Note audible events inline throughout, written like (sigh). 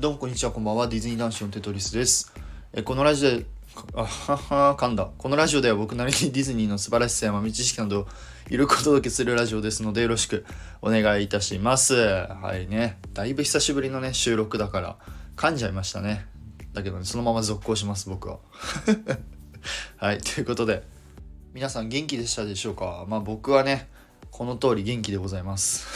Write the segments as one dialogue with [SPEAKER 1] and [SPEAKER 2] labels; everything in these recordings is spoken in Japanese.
[SPEAKER 1] どうもこんにちは、こんばんは。ディズニー男子のテトリスです。えこのラジオで、あはは噛んだ。このラジオでは僕なりにディズニーの素晴らしさや豆知識などをゆるくお届けするラジオですのでよろしくお願いいたします。はいね。だいぶ久しぶりのね、収録だから噛んじゃいましたね。だけどね、そのまま続行します、僕は。(laughs) はい、ということで、皆さん元気でしたでしょうか？まあ僕はね、この通り元気でございます。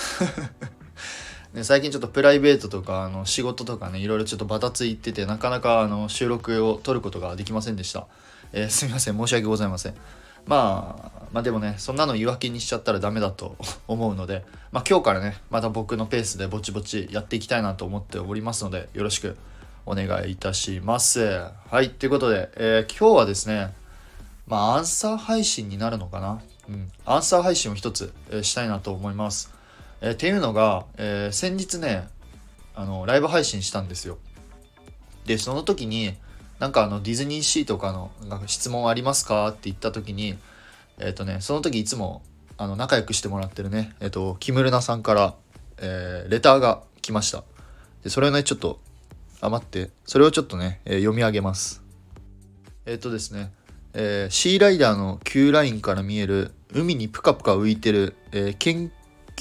[SPEAKER 1] ね、最近ちょっとプライベートとかあの仕事とかねいろいろちょっとバタついててなかなかあの収録を撮ることができませんでした、えー (laughs) すみません申し訳ございません。まあまあでもねそんなの言い訳にしちゃったらダメだと思うので、まあ、今日からねまた僕のペースでぼちぼちやっていきたいなと思っておりますのでよろしくお願いいたします。はいということで、えー今日はですねまあアンサー配信になるのかな？うん。アンサー配信を一つ、えーしたいなと思います。えーっていうのが、えー先日ねあのライブ配信したんですよ。でその時になんかあのディズニーシーとかのなんか質問ありますかって言った時にえっ、とねその時いつもあの仲良くしてもらってるねえっ、とキムルナさんから、えレターが来ました。でそれをねちょっとあ待ってそれをちょっとね、え読み上げます。えっ、とですねえーシーライダーの Q ラインから見える海にプカプカ浮いてる、えー研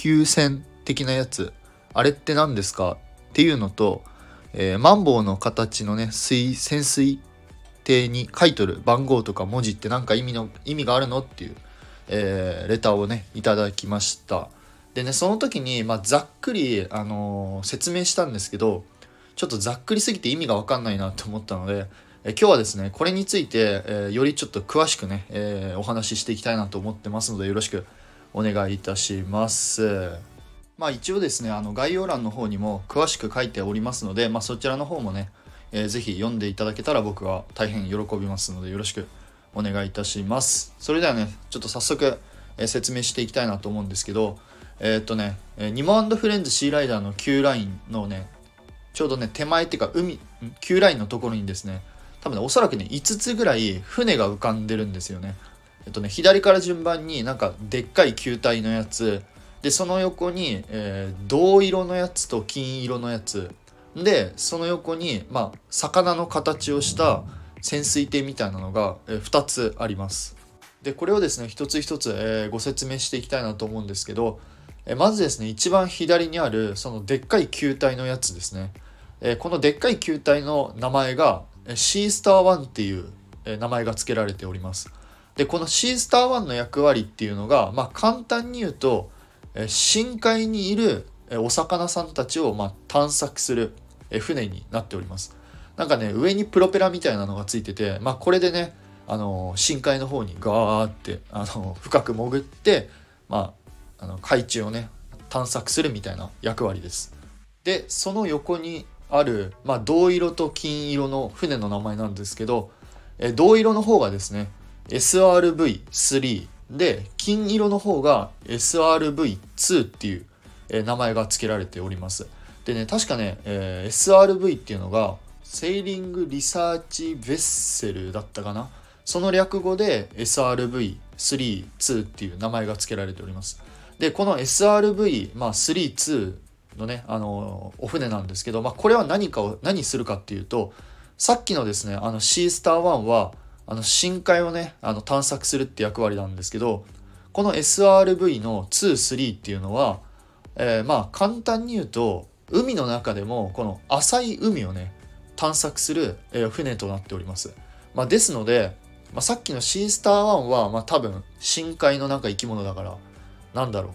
[SPEAKER 1] 究船的なやつ。あれって何ですか？っていうのと、えーマンボウの形のね水潜水艇に書いとる番号とか文字って何か意味の意味があるの？っていう、えーレターをねいただきました。でねその時に、まあ、ざっくり、あのー説明したんですけどちょっとざっくりすぎて意味が分かんないなと思ったので、え今日はですねこれについて、えよりちょっと詳しくね、えお話ししていきたいなと思ってますのでよろしく。お願いいたします。まあ一応ですねあの概要欄の方にも詳しく書いておりますので、まあ、そちらの方もね、えーぜひ読んでいただけたら僕は大変喜びますのでよろしくお願いいたします。それではねちょっと早速、えー説明していきたいなと思うんですけどえーっとね、えーニモフレンズシーライダーの Q ラインのねちょうどね手前っていうか海 Q ラインのところにですね多分ねおそらくね5つぐらい船が浮かんでるんですよね。えっとね左から順番になんかでっかい球体のやつでその横に、えー銅色のやつと金色のやつ。でその横にまあ魚の形をした潜水艇みたいなのが、え2つあります。でこれをですね一つ一つ、えーご説明していきたいなと思うんですけど、えまずですね一番左にあるそのでっかい球体のやつですね、えこのでっかい球体の名前がえシースター1っていう、名前が付けられております。でこのシースター1の役割っていうのがまあ簡単に言うと深海にいるお魚さんたちをまあ探索する船になっております。なんかね上にプロペラみたいなのがついててまあこれでねあの深海の方にガーってあの深く潜ってまああの海中をね探索するみたいな役割です。でその横にある、まあ、銅色と金色の船の名前なんですけどえ銅色の方がですね SRV3 で金色の方が SRV2 っていう、えー名前が付けられております。でね確かね、えー SRV っていうのがセーリングリサーチベッセルだったかな？その略語で SRV32 っていう名前が付けられております。でこの SRV、まあ、32のねあのお船なんですけど、まあ、これは何かを何するかっていうとさっきのですねあのシースター1はあの深海をねあの探索するって役割なんですけどこの SRV の23っていうのは、えーまあ簡単に言うと海の中でもこの浅い海をね探索する、えー船となっております、まあ、ですので、まあ、さっきのシースター1は、まあ、多分深海の中生き物だからなんだろう。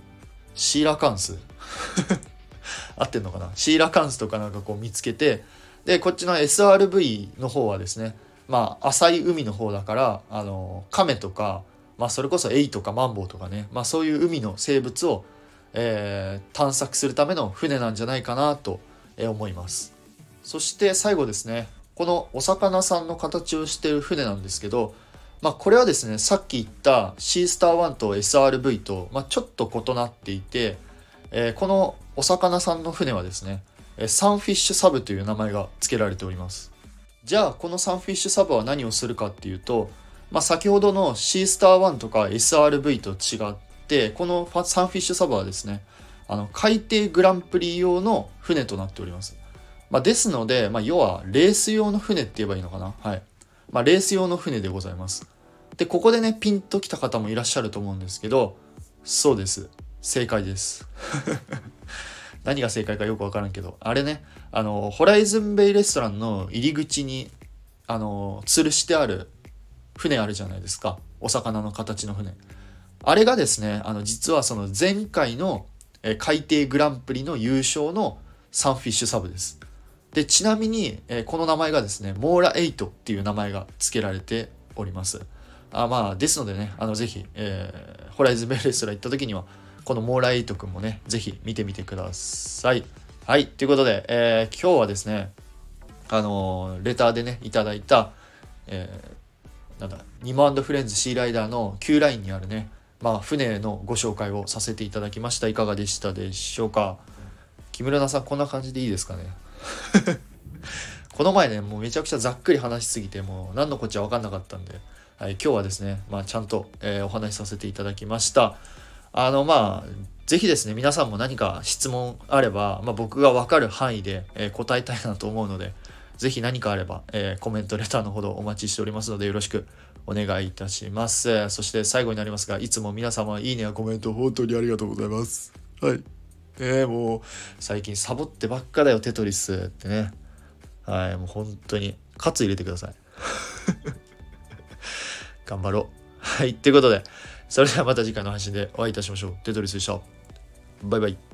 [SPEAKER 1] シーラカンス。(laughs) 合ってんのかな？シーラカンスとかなんかこう見つけてでこっちの SRV の方はですねまあ浅い海の方だからあのカメとか、まあ、それこそエイとかマンボウとかね、まあ、そういう海の生物を、えー探索するための船なんじゃないかなと思います。そして最後ですねこのお魚さんの形をしている船なんですけどまあこれはですねさっき言ったシースター1と SRV と、まあ、ちょっと異なっていて、えーこのお魚さんの船はですねサンフィッシュサブという名前が付けられております。じゃあこのサンフィッシュサブは何をするかっていうと、まあ、先ほどのシースター1とか SRV と違ってこのサンフィッシュサブはですねあの海底グランプリ用の船となっております。まあ、ですので、まあ、要はレース用の船って言えばいいのかな。はい。まあ、レース用の船でございます。でここでねピンときた方もいらっしゃると思うんですけどそうです。正解です。何が正解かよくわからんけどあれねあのホライズンベイレストランの入り口にあの吊るしてある船あるじゃないですか。お魚の形の船。あれがですねあの実はその前回の海底グランプリの優勝のサンフィッシュサブです。でちなみに、えこの名前がですねモーラ8っていう名前が付けられております。あまあですのでねあのぜひ、えー、ホライズンベイレストラン行った時にはこのモーライト君もね、ぜひ見てみてください。はい、ということで、えー、今日はですね、あのー、レターでね、いただいた、えー、なんだ、ニモフレンズシーライダーの Q ラインにあるね、まあ、船のご紹介をさせていただきました。いかがでしたでしょうか？木村さん、こんな感じでいいですかね？(laughs) この前ね、もうめちゃくちゃざっくり話しすぎて、もう何のこっちゃ分かんなかったんで、はい、今日はですね、まあ、ちゃんと、えー、お話しさせていただきました。あのまあぜひですね皆さんも何か質問あれば、まあ、僕が分かる範囲で、えー、答えたいなと思うのでぜひ何かあれば、えー、コメントレターのほどお待ちしておりますのでよろしくお願いいたします。そして最後になりますがいつも皆様いいねやコメント本当にありがとうございます。はい。えー、もう最近サボってばっかだよテトリスってね。はいもう本当にカツ入れてください。(laughs) 頑張ろう。はいということでそれではまた次回の配信でお会いいたしましょう。テトリスでした。バイバイ。